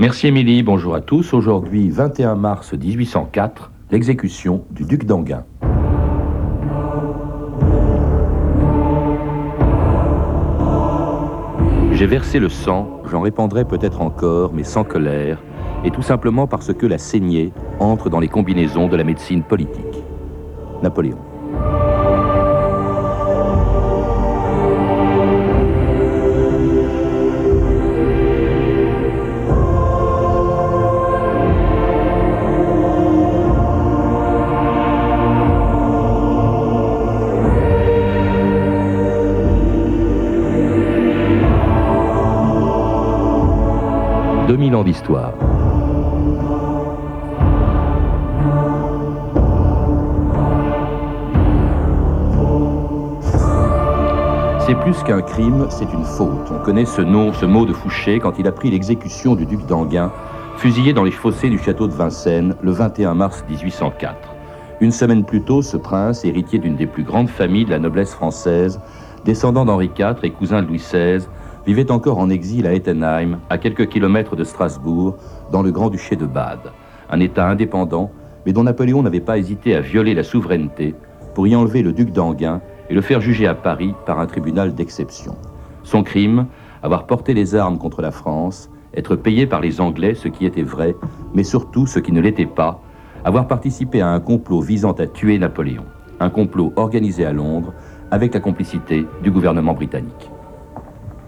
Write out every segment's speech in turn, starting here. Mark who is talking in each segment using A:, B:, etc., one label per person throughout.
A: Merci Émilie, bonjour à tous. Aujourd'hui, 21 mars 1804, l'exécution du duc d'Anguin. J'ai versé le sang, j'en répandrai peut-être encore, mais sans colère, et tout simplement parce que la saignée entre dans les combinaisons de la médecine politique. Napoléon. D'histoire. C'est plus qu'un crime, c'est une faute. On connaît ce nom, ce mot de Fouché quand il a pris l'exécution du duc d'Anguin, fusillé dans les fossés du château de Vincennes le 21 mars 1804. Une semaine plus tôt, ce prince, héritier d'une des plus grandes familles de la noblesse française, descendant d'Henri IV et cousin de Louis XVI, vivait encore en exil à Ettenheim, à quelques kilomètres de Strasbourg, dans le Grand-Duché de Bade, un État indépendant, mais dont Napoléon n'avait pas hésité à violer la souveraineté pour y enlever le duc d'Anguin et le faire juger à Paris par un tribunal d'exception. Son crime, avoir porté les armes contre la France, être payé par les Anglais, ce qui était vrai, mais surtout ce qui ne l'était pas, avoir participé à un complot visant à tuer Napoléon, un complot organisé à Londres avec la complicité du gouvernement britannique.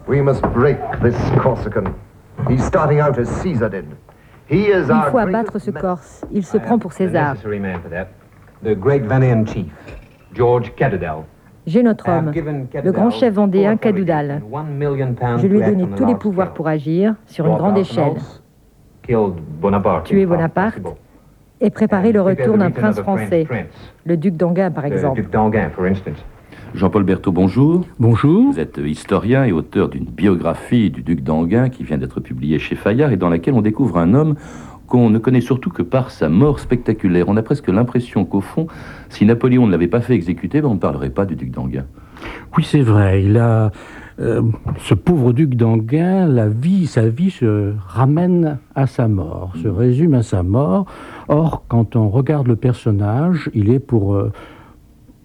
B: We must break this Corsican. He's starting out as Caesar did. He is
C: Il faut abattre ce Corse. Il se prend pour César.
D: The great Vannian chief, George Cadudal.
C: J'ai notre homme, le grand chef vendéen Cadoudal. Je lui ai donné tous les pouvoirs pour agir sur une grande échelle. Tuer Bonaparte et préparer le retour d'un prince français, le duc d'Anguin par exemple.
A: Jean-Paul Berthaud, bonjour.
E: Bonjour.
A: Vous êtes historien et auteur d'une biographie du duc d'Anguin qui vient d'être publiée chez Fayard et dans laquelle on découvre un homme qu'on ne connaît surtout que par sa mort spectaculaire. On a presque l'impression qu'au fond, si Napoléon ne l'avait pas fait exécuter, ben, on ne parlerait pas du duc d'Anguin.
E: Oui, c'est vrai. Il a euh, ce pauvre duc d'Anguin, la vie, sa vie se ramène à sa mort, se résume à sa mort. Or, quand on regarde le personnage, il est pour euh,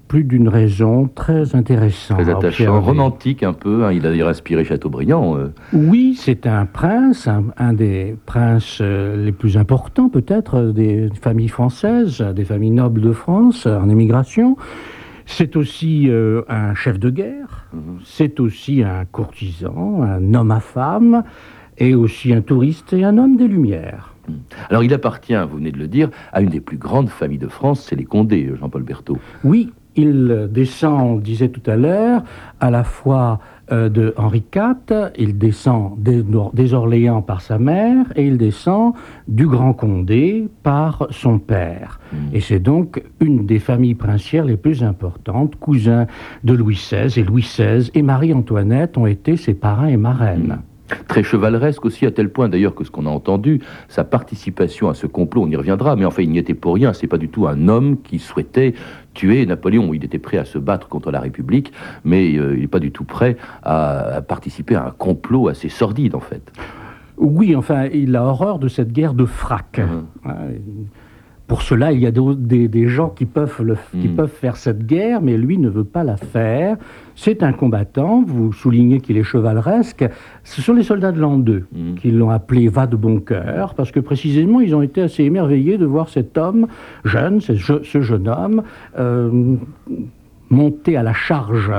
E: plus d'une raison très intéressante.
A: Très attachant, romantique un peu, hein, il a d'ailleurs inspiré Chateaubriand. Euh.
E: Oui, c'est un prince, un, des princes euh, les plus importants peut-être des familles françaises, des familles nobles de France en émigration. C'est aussi euh, un chef de guerre, mhm. c'est aussi un courtisan, un homme à femme, et aussi un touriste et un homme des Lumières. Mhm.
A: Alors il appartient, vous venez de le dire, à une des plus grandes familles de France, c'est les Condés, Jean-Paul Berthaud.
E: Oui, il descend, on disait tout à l'heure, à la fois euh, de Henri IV, il descend des, Orléans par sa mère, et il descend du Grand Condé par son père. Hmm. Et c'est donc une des familles princières les plus importantes, cousin de Louis XVI, et Louis XVI et Marie-Antoinette ont été ses parrains et marraines. Hmm.
A: Très chevaleresque aussi, à tel point d'ailleurs que ce qu'on a entendu, sa participation à ce complot, on y reviendra, mais enfin il n'y était pour rien, c'est pas du tout un homme qui souhaitait tuer Napoléon. Il était prêt à se battre contre la République, mais euh, il n'est pas du tout prêt à, participer à un complot assez sordide en fait.
E: Oui, enfin, il a horreur de cette guerre de frac. Mmh. Pour cela, il y a des, gens qui peuvent, le, qui hmm. peuvent faire cette guerre, mais lui ne veut pas la faire. C'est un combattant, vous soulignez qu'il est chevaleresque. Ce sont les soldats de l'an 2 hmm. qui l'ont appelé va de bon cœur, parce que précisément, ils ont été assez émerveillés de voir cet homme jeune, ce, jeune homme, euh, monter à la charge,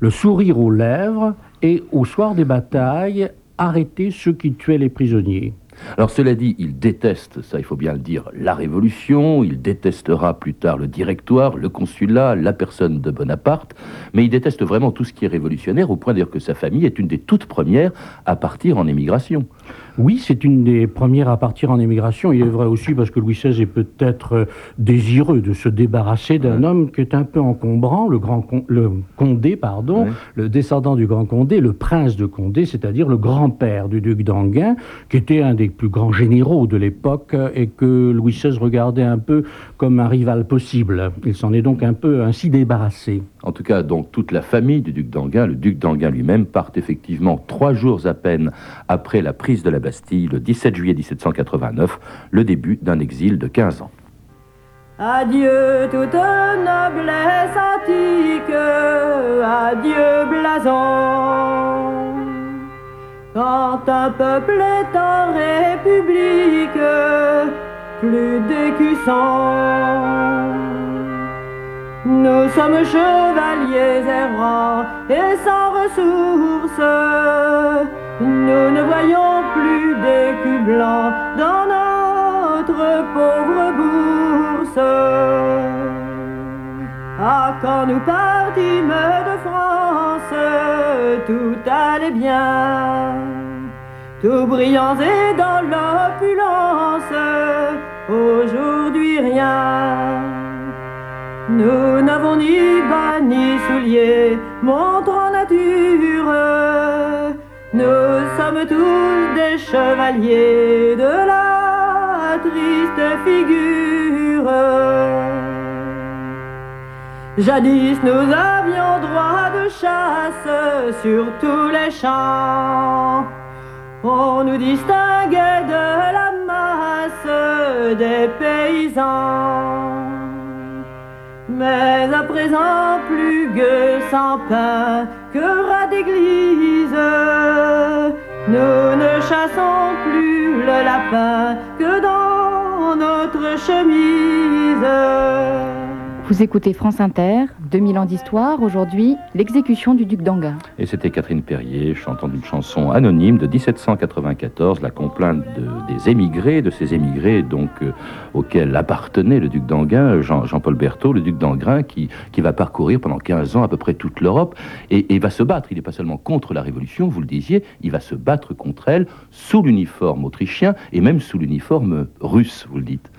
E: le sourire aux lèvres, et au soir des batailles, arrêter ceux qui tuaient les prisonniers.
A: Alors cela dit, il déteste, ça il faut bien le dire, la Révolution, il détestera plus tard le directoire, le consulat, la personne de Bonaparte, mais il déteste vraiment tout ce qui est révolutionnaire, au point d'ailleurs que sa famille est une des toutes premières à partir en émigration.
E: Oui, c'est une des premières à partir en émigration. Il est vrai aussi parce que Louis XVI est peut-être euh, désireux de se débarrasser d'un homme qui est un peu encombrant, le, grand le Condé, pardon, le descendant du Grand Condé, le prince de Condé, c'est-à-dire le grand-père du duc d'Anguin, qui était un des plus grands généraux de l'époque et que Louis XVI regardait un peu comme un rival possible. Il s'en est donc un peu ainsi débarrassé.
A: En tout cas, donc toute la famille du duc d'Anguin, le duc d'Anguin lui-même, part effectivement trois jours à peine après la prise de la Bastille, le 17 juillet 1789, le début d'un exil de 15 ans.
F: Adieu toute noblesse antique, adieu blason. Quand un peuple est en république, plus d'écussons. Nous sommes chevaliers errants et sans ressources. Nous ne voyons plus d'écus blancs dans notre pauvre bourse. Ah, quand nous partîmes de France, tout allait bien. Tout brillant et dans l'opulence, aujourd'hui rien. Nous n'avons ni bas ni souliers, montrant nature. Nous sommes tous des chevaliers de la triste figure. Jadis nous avions droit de chasse sur tous les champs. On nous distinguait de la masse des paysans. Mais à présent, plus gueux sans pain que rat d'église, nous ne chassons plus le lapin que dans notre chemise.
C: Vous écoutez France Inter, 2000 ans d'histoire, aujourd'hui l'exécution du duc d'Anguin.
A: Et c'était Catherine Perrier chantant une chanson anonyme de 1794, la complainte des émigrés, de ces émigrés donc euh, auxquels appartenait le duc d'Anguin, Jean, Jean-Paul Berthaud, le duc d'Anguin, qui, va parcourir pendant 15 ans à peu près toute l'Europe et, va se battre. Il n'est pas seulement contre la Révolution, vous le disiez, il va se battre contre elle sous l'uniforme autrichien et même sous l'uniforme russe, vous le dites.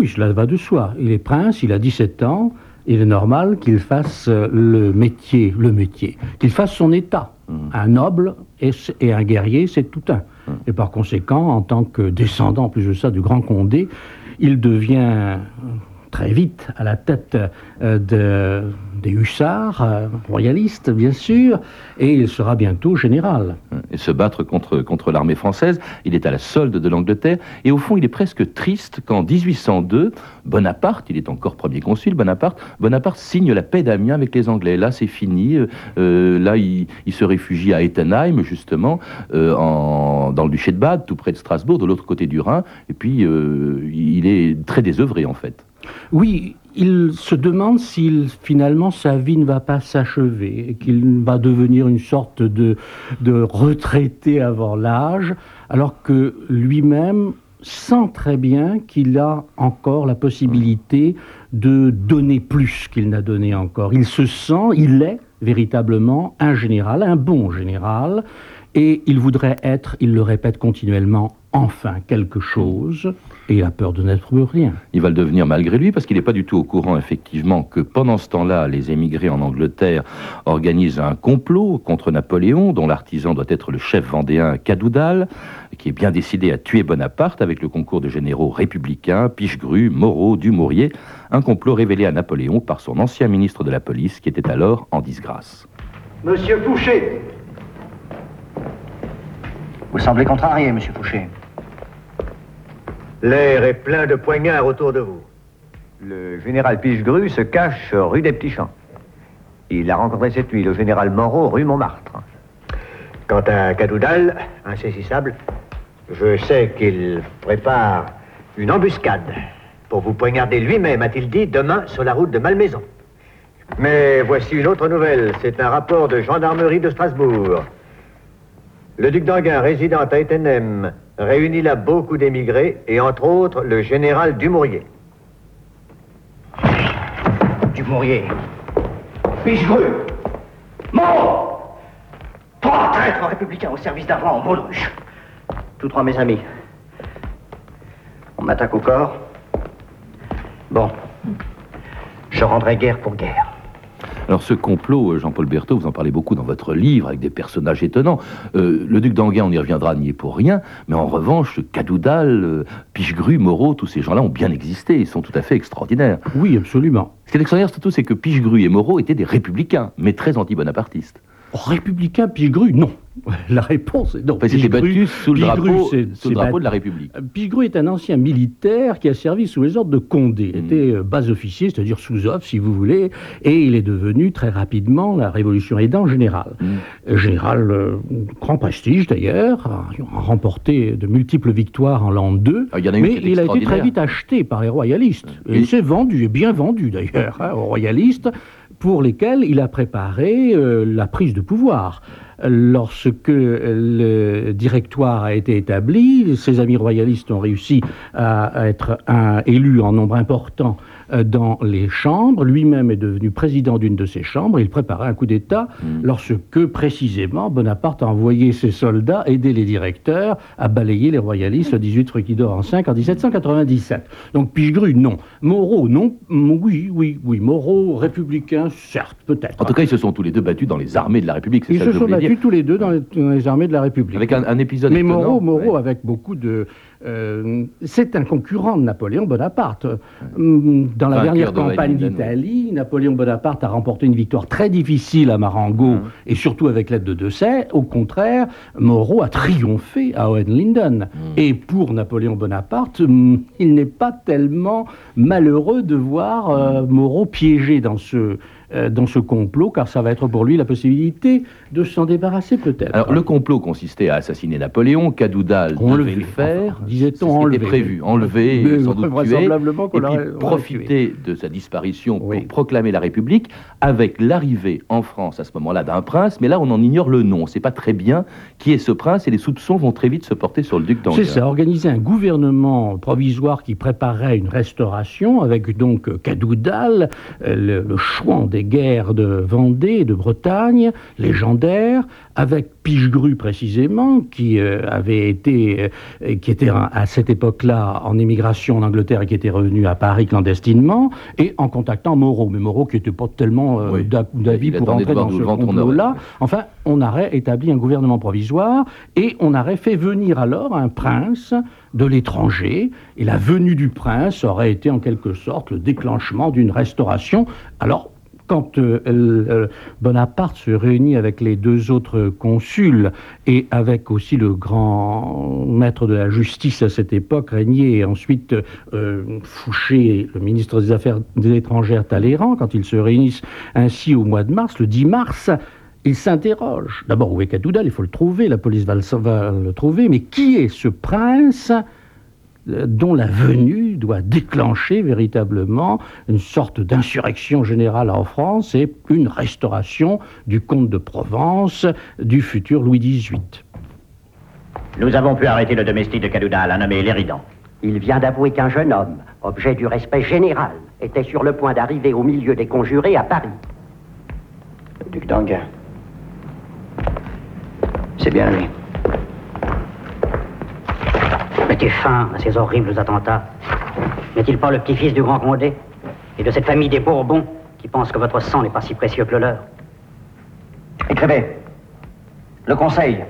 E: Oui, cela va de soi. Il est prince, il a 17 ans, il est normal qu'il fasse le métier, le métier, qu'il fasse son état. Mmh. Un noble et, un guerrier, c'est tout un. Mmh. Et par conséquent, en tant que descendant, en plus de ça, du grand Condé, il devient très vite à la tête euh, de, des hussards, euh, royalistes bien sûr, et il sera bientôt général.
A: Et se battre contre, contre l'armée française, il est à la solde de l'Angleterre, et au fond il est presque triste qu'en 1802, Bonaparte, il est encore premier consul, Bonaparte, Bonaparte signe la paix d'Amiens avec les Anglais. Là c'est fini, euh, là il, se réfugie à Ettenheim justement, en, dans le duché de Bade, tout près de Strasbourg, de l'autre côté du Rhin, et puis il est très désœuvré en fait.
E: Oui, il se demande si finalement sa vie ne va pas s'achever, qu'il va devenir une sorte de, de retraité avant l'âge, alors que lui-même sent très bien qu'il a encore la possibilité de donner plus qu'il n'a donné encore. Il se sent, il est véritablement un général, un bon général, et il voudrait être, il le répète continuellement, enfin quelque chose, et il a peur de n'être rien.
A: Il va le devenir malgré lui, parce qu'il n'est pas du tout au courant, effectivement, que pendant ce temps-là, les émigrés en Angleterre organisent un complot contre Napoléon, dont l'artisan doit être le chef vendéen Cadoudal, qui est bien décidé à tuer Bonaparte avec le concours de généraux républicains, Pichegru, Moreau, Dumouriez, un complot révélé à Napoléon par son ancien ministre de la police, qui était alors en disgrâce.
G: Monsieur Fouché Vous semblez contrarié, monsieur Fouché.
B: L'air est plein de poignards autour de vous.
G: Le général Pichegru se cache rue des Petits Champs. Il a rencontré cette nuit le général Moreau rue Montmartre.
B: Quant à Cadoudal, insaisissable, je sais qu'il prépare une embuscade pour vous poignarder lui-même, a-t-il dit, demain sur la route de Malmaison. Mais voici une autre nouvelle. C'est un rapport de gendarmerie de Strasbourg. Le duc d'Anguin, résident à Etenem, réunit là beaucoup d'émigrés et entre autres le général Dumouriez.
G: Dumouriez Pichegru Mort Trois traîtres républicains au service roi en baudruche. Tous trois mes amis. On m'attaque au corps. Bon. Je rendrai guerre pour guerre.
A: Alors ce complot, Jean-Paul Berthaud, vous en parlez beaucoup dans votre livre, avec des personnages étonnants. le duc d'Anguin, on y reviendra, n'y est pour rien, mais en revanche, Cadoudal, Pichegru, Moreau, tous ces gens-là ont bien existé, ils sont tout à fait extraordinaires.
E: Oui, absolument.
A: Ce qui est extraordinaire surtout, c'est que Pichegru et Moreau étaient des républicains, mais très anti-bonapartistes.
E: Républicain Pichegru, non. La réponse est non.
A: Parce qu'il battu sous le drapeau, drapeau de la République. Euh,
E: Pichegru est un ancien militaire qui a servi sous les ordres de Condé. Il mm. était euh, bas-officier, c'est-à-dire sous-off, si vous voulez, et il est devenu très rapidement, la Révolution aidant, général. Mm. Euh, général, grand prestige d'ailleurs, a remporté de multiples victoires en l'an 2, ah, mais il a été très vite acheté par les royalistes. Et il s'est vendu, et bien vendu d'ailleurs, hein, aux royalistes pour lesquels il a préparé la prise de pouvoir. Lorsque le directoire a été établi, ses amis royalistes ont réussi à être élus en nombre important euh, dans les chambres. Lui-même est devenu président d'une de ces chambres. Il préparait un coup d'État mm. lorsque, précisément, Bonaparte a envoyé ses soldats aider les directeurs à balayer les royalistes le 18 Fruquidor en 5 en 1797. Donc Pichegru, non. Moreau, non. Oui, oui, oui. Moreau, républicain, certes, peut-être.
A: En tout cas, ils se sont tous les deux battus dans les armées de la République.
E: Ils se sont battus tous les deux dans les, armées de la République.
A: Avec un, épisode.
E: Mais Moreau, Moreau avec beaucoup de. Euh, c'est un concurrent de Napoléon Bonaparte. Hum, dans la dernière campagne d'Italie, Napoléon Bonaparte a remporté une victoire très difficile à Marengo hum. et surtout avec l'aide de Dessay. Au contraire, Moreau a triomphé à Hohenlinden. Hum. Et pour Napoléon Bonaparte, il n'est pas tellement malheureux de voir euh, Moreau piégé dans ce dans ce complot, car ça va être pour lui la possibilité de s'en débarrasser peut-être.
A: Alors le complot consistait à assassiner Napoléon, Cadoudal devait le faire,
E: disait-on enlevé.
A: prévu, enlever, sans doute tuer, et puis profiter de sa disparition pour proclamer la République, avec l'arrivée en France à ce moment-là d'un prince, mais là on en ignore le nom, on ne sait pas très bien qui est ce prince, et les soupçons vont très vite se porter sur le duc d'Anguin.
E: C'est ça, organiser un gouvernement provisoire qui préparait une restauration, avec donc Cadoudal, euh, le, le chouan des guerres de Vendée et de Bretagne, légendaires, avec Pichegru précisément, qui euh, avait été, euh, qui était à cette époque-là en émigration en Angleterre et qui était revenu à Paris clandestinement, et en contactant Moreau. Mais Moreau qui n'était pas tellement euh, d'avis pour entrer dans ce complot-là. Enfin, on aurait établi un gouvernement provisoire et on aurait fait venir alors un prince de l'étranger, et la venue du prince aurait été en quelque sorte le déclenchement d'une restauration. Alors, quand euh, euh, Bonaparte se réunit avec les deux autres consuls et avec aussi le grand maître de la justice à cette époque, Régnier, et ensuite euh, Fouché, le ministre des Affaires étrangères Talleyrand, quand ils se réunissent ainsi au mois de mars, le 10 mars, ils s'interrogent. D'abord, où est Cadoudal? Il faut le trouver, la police va le trouver, mais qui est ce prince? Dont la venue doit déclencher véritablement une sorte d'insurrection générale en France et une restauration du comte de Provence du futur Louis XVIII.
H: Nous avons pu arrêter le domestique de Cadoudal, un nommé Léridan.
I: Il vient d'avouer qu'un jeune homme, objet du respect général, était sur le point d'arriver au milieu des conjurés à Paris.
H: Le duc d'Anguin. C'est bien lui.
I: Mettez fin à ces horribles attentats. N'est-il pas le petit-fils du grand Condé et de cette famille des Bourbons qui pense que votre sang n'est pas si précieux que le leur?
H: Écrivez. Le Conseil,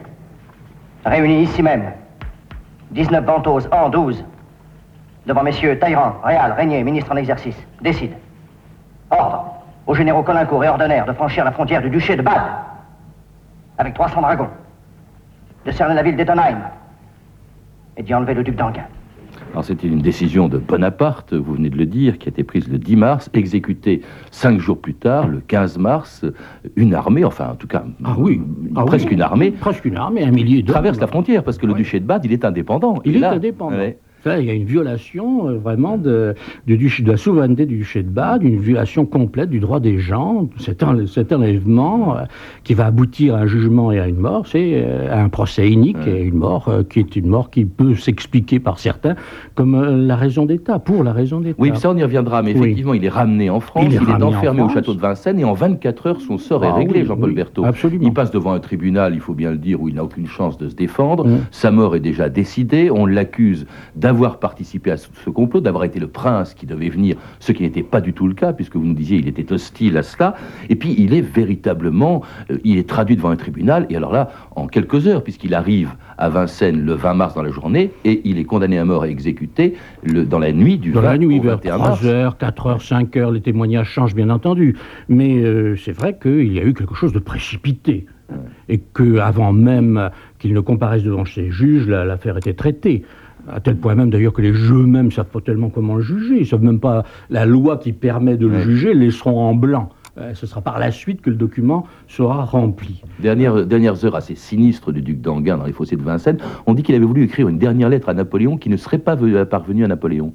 H: réuni ici même, 19 Ventose, an 12, devant messieurs Taïran, Réal, Régnier, ministre en exercice, décide. Ordre aux généraux Colincourt et Ordener de franchir la frontière du duché de Bade avec 300 dragons, de cerner la ville d'Ettenheim et d'y enlever le duc d'Anguin.
A: Alors c'était une décision de Bonaparte, vous venez de le dire, qui a été prise le 10 mars, exécutée cinq jours plus tard, le 15 mars, une armée, enfin en tout cas,
E: ah oui, ah
A: presque une armée,
E: presque une armée, un millier de
A: traverse la frontière parce que le duché de Bade, il est indépendant.
E: Il est indépendant il y a une violation euh, vraiment de, de, la souveraineté du duché de Bade, une violation complète du droit des gens. Cet, enlèvement euh, qui va aboutir à un jugement et à une mort, c'est euh, un procès unique et une mort qui est une mort qui peut s'expliquer par certains comme la raison d'État, pour la raison d'État.
A: Oui, ça on y reviendra, mais effectivement, il est ramené en France, il est, enfermé au château de Vincennes et en 24 heures, son sort est ah réglé, Jean-Paul Berthaud.
E: Absolument.
A: Il passe devant un tribunal, il faut bien le dire, où il n'a aucune chance de se défendre. Sa mort est déjà décidée, on l'accuse d'un d'avoir participé à ce complot, d'avoir été le prince qui devait venir, ce qui n'était pas du tout le cas, puisque vous nous disiez il était hostile à cela. Et puis il est véritablement, euh, il est traduit devant un tribunal, et alors là, en quelques heures, puisqu'il arrive à Vincennes le 20 mars dans la journée, et il est condamné à mort et exécuté le, dans la nuit du
E: dans
A: 20
E: la nuit,
A: au
E: vers
A: 21
E: 3
A: mars.
E: heures, 4 heures, 5 heures, les témoignages changent bien entendu. Mais euh, c'est vrai qu'il y a eu quelque chose de précipité. Et qu'avant même qu'il ne comparaisse devant ses juges, la- l'affaire était traitée. À tel point même d'ailleurs que les juges eux-mêmes ne savent pas tellement comment le juger. Ils ne savent même pas la loi qui permet de le
A: Ouais.
E: juger, les laisseront en blanc. Euh, Ce sera par la suite que le document sera rempli.
A: Dernière, dernières heures assez sinistres du duc d'Anguin dans les fossés de Vincennes, on dit qu'il avait voulu écrire une dernière lettre à Napoléon qui ne serait pas ve- parvenue à Napoléon.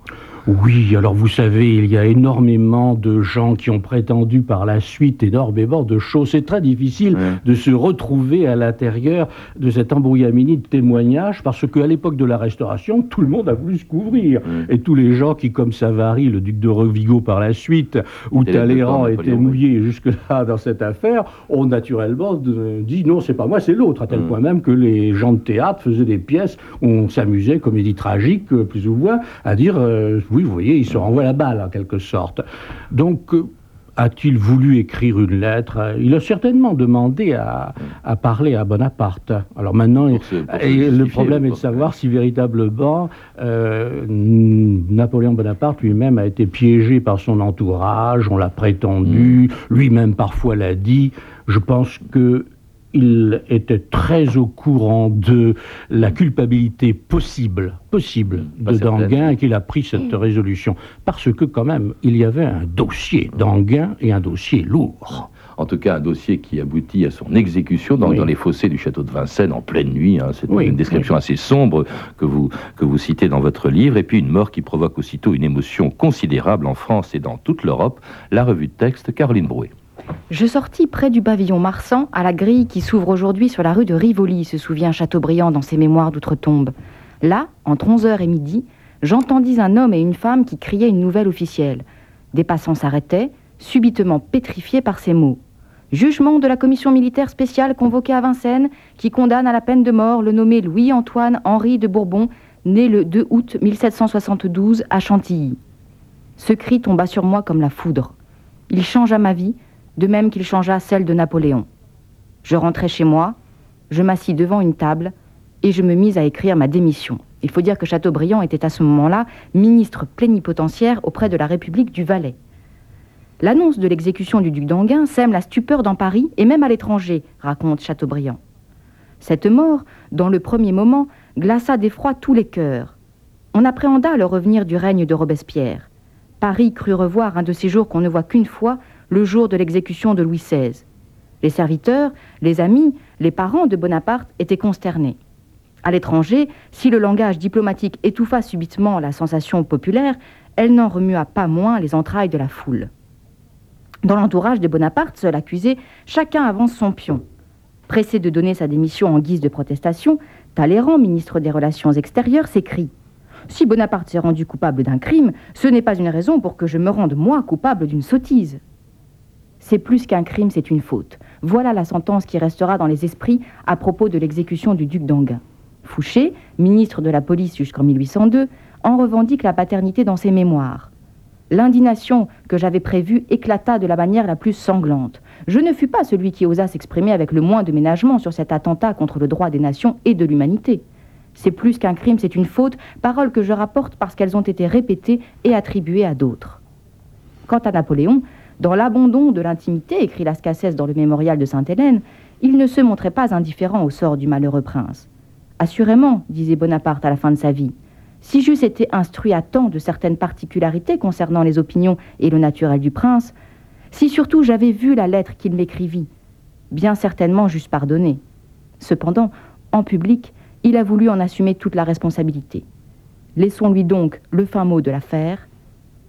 E: Oui, alors vous savez, il y a énormément de gens qui ont prétendu par la suite énormément de choses. C'est très difficile
A: Ouais.
E: de se retrouver à l'intérieur de cet embrouillamini de témoignages parce qu'à l'époque de la Restauration, tout le monde a voulu se couvrir.
A: Ouais.
E: Et tous les gens qui, comme Savary, le duc de Revigo par la suite, ou Talleyrand étaient mouillés jusque-là dans cette affaire, ont naturellement dit non, c'est pas moi, c'est l'autre, à tel point même que les gens de théâtre faisaient des pièces où on s'amusait, comédie tragique, euh, plus ou moins, à dire euh, oui, vous voyez, il se renvoie la balle en quelque sorte. Donc, euh, a-t-il voulu écrire une lettre? Il a certainement demandé à, à parler à Bonaparte. Alors maintenant,
A: Pour se- pour se
E: et le problème est de savoir si véritablement euh, Napoléon Bonaparte lui-même a été piégé par son entourage, on l'a prétendu, lui-même parfois l'a dit. Je pense que il était très au courant de la culpabilité possible, possible
A: Pas
E: de. Danguin et qu'il a pris cette résolution. Parce que quand même, il y avait un dossier Danguin et un dossier lourd.
A: En tout cas, un dossier qui aboutit à son exécution dans,
E: Oui.
A: dans les fossés du château de Vincennes en pleine nuit. hein. C'est
E: Oui,
A: une description assez sombre que vous, que vous citez dans votre livre. Et puis une mort qui provoque aussitôt une émotion considérable en France et dans toute l'Europe. La revue de texte, Caroline Brouet.
C: Je sortis près du pavillon Marsan, à la grille qui s'ouvre aujourd'hui sur la rue de Rivoli, se souvient Chateaubriand dans ses mémoires d'outre-tombe. Là, entre 11h et midi, j'entendis un homme et une femme qui criaient une nouvelle officielle. Des passants s'arrêtaient, subitement pétrifiés par ces mots. Jugement de la commission militaire spéciale convoquée à Vincennes, qui condamne à la peine de mort le nommé Louis-Antoine Henri de Bourbon, né le 2 août 1772 à Chantilly. Ce cri tomba sur moi comme la foudre. Il changea ma vie, de même qu'il changea celle de Napoléon. Je rentrai chez moi, je m'assis devant une table et je me mis à écrire ma démission. Il faut dire que Chateaubriand était à ce moment-là ministre plénipotentiaire auprès de la République du Valais. L'annonce de l'exécution du duc d'Anguin sème la stupeur dans Paris et même à l'étranger, raconte Chateaubriand. Cette mort, dans le premier moment, glaça d'effroi tous les cœurs. On appréhenda le revenir du règne de Robespierre. Paris crut revoir un de ces jours qu'on ne voit qu'une fois, le jour de l'exécution de Louis XVI. Les serviteurs, les amis, les parents de Bonaparte étaient consternés. À l'étranger, si le langage diplomatique étouffa subitement la sensation populaire, elle n'en remua pas moins les entrailles de la foule. Dans l'entourage de Bonaparte, seul accusé, chacun avance son pion. Pressé de donner sa démission en guise de protestation, Talleyrand, ministre des Relations extérieures, s'écrie Si Bonaparte s'est rendu coupable d'un crime, ce n'est pas une raison pour que je me rende moi coupable d'une sottise. C'est plus qu'un crime, c'est une faute. Voilà la sentence qui restera dans les esprits à propos de l'exécution du duc d'Anguin. Fouché, ministre de la police jusqu'en 1802, en revendique la paternité dans ses mémoires. L'indignation que j'avais prévue éclata de la manière la plus sanglante. Je ne fus pas celui qui osa s'exprimer avec le moins de ménagement sur cet attentat contre le droit des nations et de l'humanité. C'est plus qu'un crime, c'est une faute, paroles que je rapporte parce qu'elles ont été répétées et attribuées à d'autres. Quant à Napoléon, dans l'abandon de l'intimité, écrit Lascassès dans le mémorial de Sainte-Hélène, il ne se montrait pas indifférent au sort du malheureux prince. Assurément, disait Bonaparte à la fin de sa vie, si j'eusse été instruit à temps de certaines particularités concernant les opinions et le naturel du prince, si surtout j'avais vu la lettre qu'il m'écrivit, bien certainement j'eusse pardonné. Cependant, en public, il a voulu en assumer toute la responsabilité. Laissons-lui donc le fin mot de l'affaire.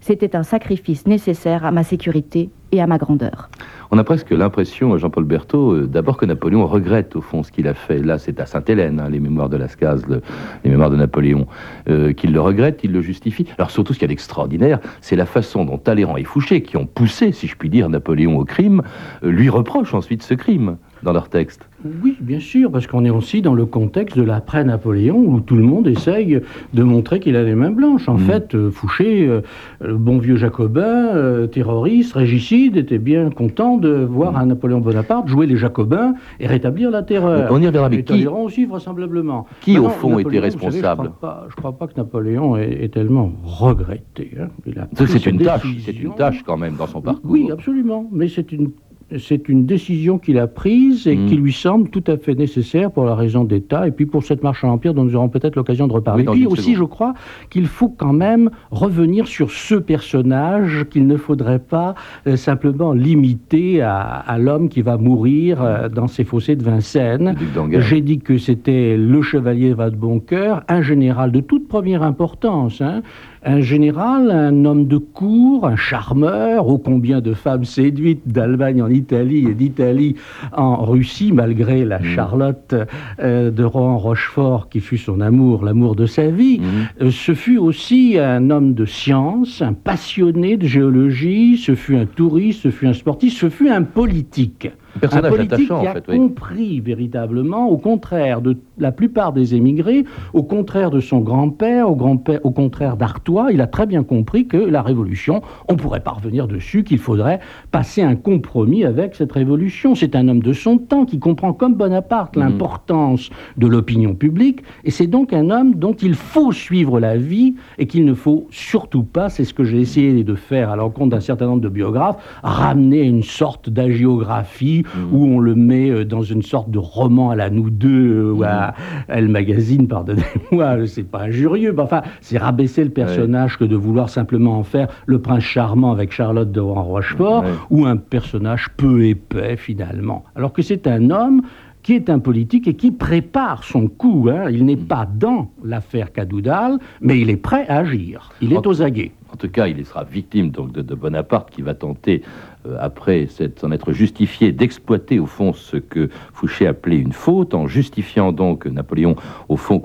C: C'était un sacrifice nécessaire à ma sécurité et à ma grandeur.
A: On a presque l'impression, Jean-Paul Berthaud, euh, d'abord que Napoléon regrette au fond ce qu'il a fait. Là, c'est à Sainte-Hélène, hein, les mémoires de Lascaz, le- les mémoires de Napoléon, euh, qu'il le regrette, il le justifie. Alors surtout, ce qu'il y a d'extraordinaire, c'est la façon dont Talleyrand et Fouché, qui ont poussé, si je puis dire, Napoléon au crime, euh, lui reprochent ensuite ce crime dans leur texte.
E: Oui, bien sûr, parce qu'on est aussi dans le contexte de l'après-Napoléon, où tout le monde essaye de montrer qu'il a les mains blanches. En
A: Mm.
E: fait, euh, Fouché, euh, le bon vieux jacobin, euh, terroriste, régicide, était bien content de voir
A: Mm.
E: un Napoléon Bonaparte jouer les jacobins et rétablir la terreur.
A: On y reviendra, mais qui-
E: aussi, vraisemblablement.
A: Qui, au fond, était
E: savez,
A: responsable
E: Je ne crois, pas- je crois pas que Napoléon ait, ait tellement regretté. hein.
A: C'est une tâche, c'est une tâche quand même dans son parcours.
E: Oui, absolument. Mais c'est une, c'est une décision qu'il a prise et
A: Mm.
E: qui lui semble tout à fait nécessaire pour la raison d'État et puis pour cette marche à l'Empire dont nous aurons peut-être l'occasion de reparler.
A: Oui, dans
E: puis aussi,
A: seconde.
E: je crois qu'il faut quand même revenir sur ce personnage qu'il ne faudrait pas euh, simplement limiter à, à l'homme qui va mourir euh, dans ces fossés de Vincennes. J'ai dit que c'était le chevalier Vadeboncoeur, un général de toute première importance, hein. Un général, un homme de cour, un charmeur, ô combien de femmes séduites d'Allemagne en Italie et d'Italie en Russie, malgré la Charlotte euh, de Rohan Rochefort qui fut son amour, l'amour de sa vie.
A: Mhm.
E: Euh, Ce fut aussi un homme de science, un passionné de géologie, ce fut un touriste, ce fut un sportif, ce fut un politique.
A: Personnage
E: un politique
A: attachant,
E: qui
A: en
E: a
A: fait, oui.
E: compris véritablement, au contraire de la plupart des émigrés, au contraire de son grand-père, au, grand-père, au contraire d'Artois, il a très bien compris que la révolution, on pourrait pas revenir dessus, qu'il faudrait passer un compromis avec cette révolution. C'est un homme de son temps qui comprend comme Bonaparte
A: Mhm.
E: l'importance de l'opinion publique, et c'est donc un homme dont il faut suivre la vie et qu'il ne faut surtout pas, c'est ce que j'ai essayé de faire à l'encontre d'un certain nombre de biographes, ramener une sorte d'agiographie. Où on le met euh, dans une sorte de roman à la nous deux euh, ou à Elle Magazine, pardonnez-moi, c'est pas injurieux, mais enfin, c'est rabaisser le personnage que de vouloir simplement en faire le prince charmant avec Charlotte de Rochefort
A: Ouais.
E: ou un personnage peu épais finalement. Alors que c'est un homme qui est un politique et qui prépare son coup. hein. Il n'est pas dans l'affaire Cadoudal, mais il est prêt à agir. Il est aux aguets.
A: En tout cas, il sera victime donc de, de Bonaparte qui va tenter, euh, après s'en être justifié, d'exploiter au fond ce que Fouché appelait une faute, en justifiant donc Napoléon, au fond,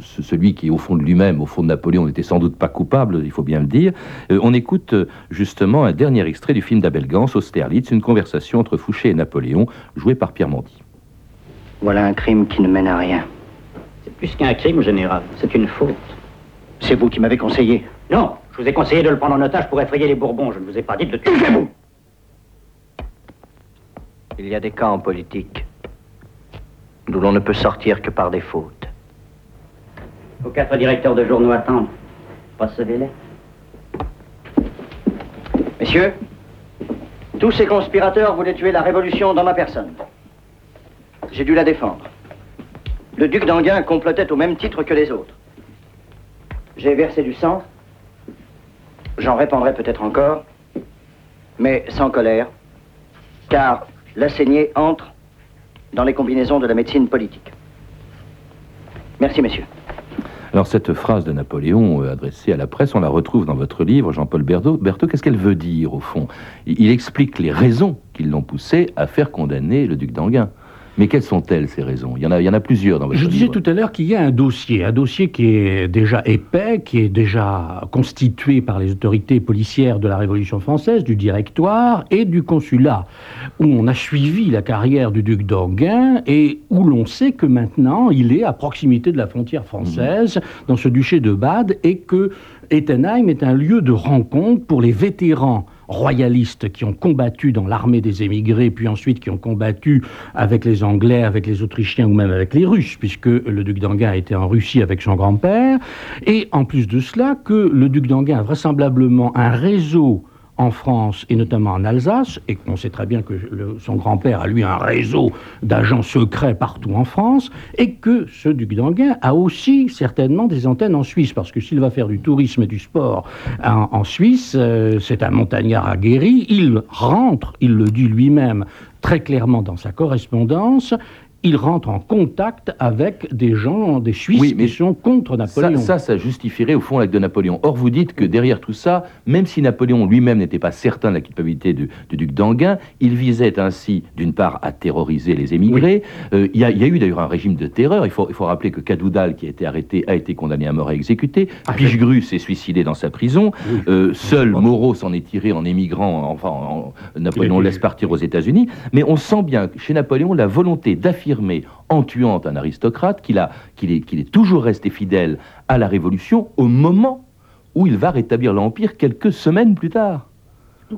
A: celui qui au fond de lui-même, au fond de Napoléon, n'était sans doute pas coupable, il faut bien le dire. Euh, on écoute justement un dernier extrait du film d'Abel Gans, Austerlitz, une conversation entre Fouché et Napoléon, jouée par Pierre Mondy.
H: Voilà un crime qui ne mène à rien.
I: C'est plus qu'un crime, général. C'est une faute.
H: C'est vous qui m'avez conseillé.
I: Non, je vous ai conseillé de le prendre en otage pour effrayer les Bourbons. Je ne vous ai pas dit de le tuer. vous
H: Il y a des cas en politique d'où l'on ne peut sortir que par des fautes.
I: Vos quatre directeurs de journaux attendent. Recevez-les.
H: Messieurs, tous ces conspirateurs voulaient tuer la révolution dans ma personne. J'ai dû la défendre. Le duc d'Enghien complotait au même titre que les autres. J'ai versé du sang. J'en répandrai peut-être encore, mais sans colère, car la saignée entre dans les combinaisons de la médecine politique. Merci, messieurs.
A: Alors cette phrase de Napoléon euh, adressée à la presse, on la retrouve dans votre livre, Jean-Paul Berthaud. Berthaud, qu'est-ce qu'elle veut dire au fond? Il, il explique les raisons qui l'ont poussé à faire condamner le duc d'Enghien. Mais quelles sont-elles ces raisons? Il y, en a, il y en a plusieurs dans votre
E: Je disais tout à l'heure qu'il y a un dossier, un dossier qui est déjà épais, qui est déjà constitué par les autorités policières de la Révolution française, du directoire et du consulat, où on a suivi la carrière du duc d'Enghien et où l'on sait que maintenant il est à proximité de la frontière française, dans ce duché de Bade, et que Ettenheim est un lieu de rencontre pour les vétérans royalistes qui ont combattu dans l'armée des émigrés, puis ensuite qui ont combattu avec les Anglais, avec les Autrichiens ou même avec les Russes, puisque le duc a été en Russie avec son grand-père, et en plus de cela, que le duc d'Enghien a vraisemblablement un réseau en France et notamment en Alsace, et qu'on sait très bien que son grand-père a lui un réseau d'agents secrets partout en France, et que ce duc d'Enghien a aussi certainement des antennes en Suisse, parce que s'il va faire du tourisme et du sport en, en Suisse, euh, c'est un montagnard aguerri, il rentre, il le dit lui-même très clairement dans sa correspondance, il rentre en contact avec des gens, des Suisses
A: Oui, mais
E: qui sont contre Napoléon.
A: ça, ça justifierait au fond l'acte de Napoléon. Or, vous dites que derrière tout ça, même si Napoléon lui-même n'était pas certain de la culpabilité du, du duc d'Enghien, il visait ainsi, d'une part, à terroriser les émigrés. Euh, Il y, a- il y a eu d'ailleurs un régime de terreur. Il faut, il faut rappeler que Cadoudal, qui a été arrêté, a été condamné à mort et exécuté.
E: Ah,
A: Pichegru s'est suicidé dans sa prison.
E: Oui.
A: Euh, seul Moreau s'en est tiré en émigrant. Enfin, en- Napoléon laisse partir aux États-Unis. Mais on sent bien chez Napoléon la volonté d'affirmer affirmé en tuant un aristocrate qu'il est, toujours resté fidèle à la Révolution au moment où il va rétablir l'Empire quelques semaines plus tard.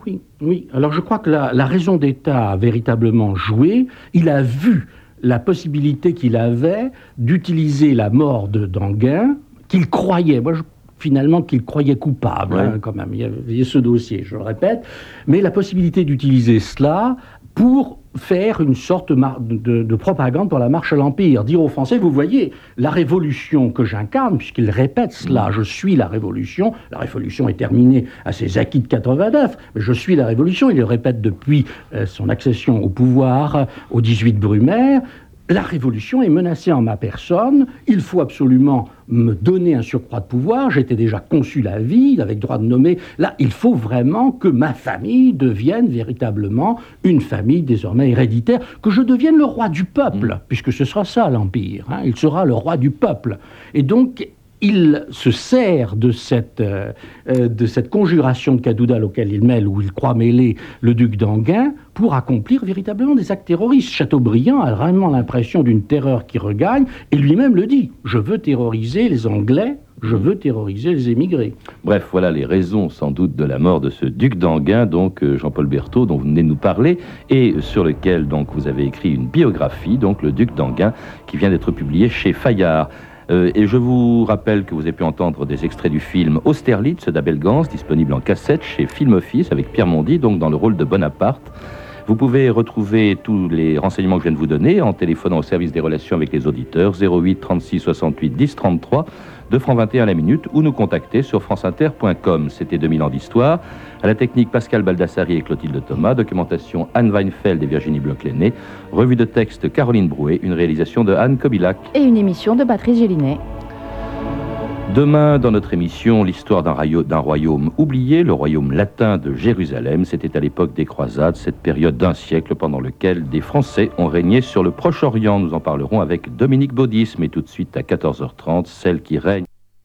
E: Oui, oui. Alors je crois que la, la raison d'État a véritablement joué. Il a vu la possibilité qu'il avait d'utiliser la mort de Danguin, qu'il croyait, moi je finalement qu'il croyait coupable, hein, quand même. Il y avait ce dossier, je le répète. Mais la possibilité d'utiliser cela pour faire une sorte de, propagande pour la marche à l'Empire. Dire aux Français, vous voyez, la révolution que j'incarne, puisqu'il répète cela, je suis la révolution, la révolution est terminée à ses acquis de 89, mais je suis la révolution, il le répète depuis euh, son accession au pouvoir euh, au 18 Brumaire, la révolution est menacée en ma personne, il faut absolument me donner un surcroît de pouvoir, j'étais déjà consul à vie, avec droit de nommer, là, il faut vraiment que ma famille devienne véritablement une famille désormais héréditaire, que je devienne le roi du peuple, mmh. puisque ce sera ça l'Empire, hein. il sera le roi du peuple. Et donc, il se sert de cette, euh, euh, de cette conjuration de Cadoudal auquel il mêle, où il croit mêler le duc d'Anguin, pour accomplir véritablement des actes terroristes. Chateaubriand a vraiment l'impression d'une terreur qui regagne, et lui-même le dit, je veux terroriser les Anglais, je veux terroriser les émigrés.
A: Bref, voilà les raisons sans doute de la mort de ce duc d'Anguin, donc euh, Jean-Paul Berthaud, dont vous venez de nous parler, et sur lequel donc vous avez écrit une biographie, donc le duc d'Anguin, qui vient d'être publiée chez Fayard. Euh, et je vous rappelle que vous avez pu entendre des extraits du film Austerlitz d'Abel Gans, disponible en cassette chez Film Office avec Pierre Mondy, donc dans le rôle de Bonaparte. Vous pouvez retrouver tous les renseignements que je viens de vous donner en téléphonant au service des relations avec les auditeurs 08 36 68 10 33 2 francs 21 à la minute ou nous contacter sur franceinter.com. C'était 2000 ans d'histoire. À la technique Pascal Baldassari et Clotilde Thomas, documentation Anne Weinfeld et Virginie Bloch-Lenné, revue de texte Caroline Brouet, une réalisation de Anne Kobilac.
C: Et une émission de Patrice Gélinet.
A: Demain, dans notre émission, l'histoire d'un royaume oublié, le royaume latin de Jérusalem. C'était à l'époque des croisades, cette période d'un siècle pendant lequel des Français ont régné sur le Proche-Orient. Nous en parlerons avec Dominique Baudis, mais tout de suite à 14h30, celle qui règne.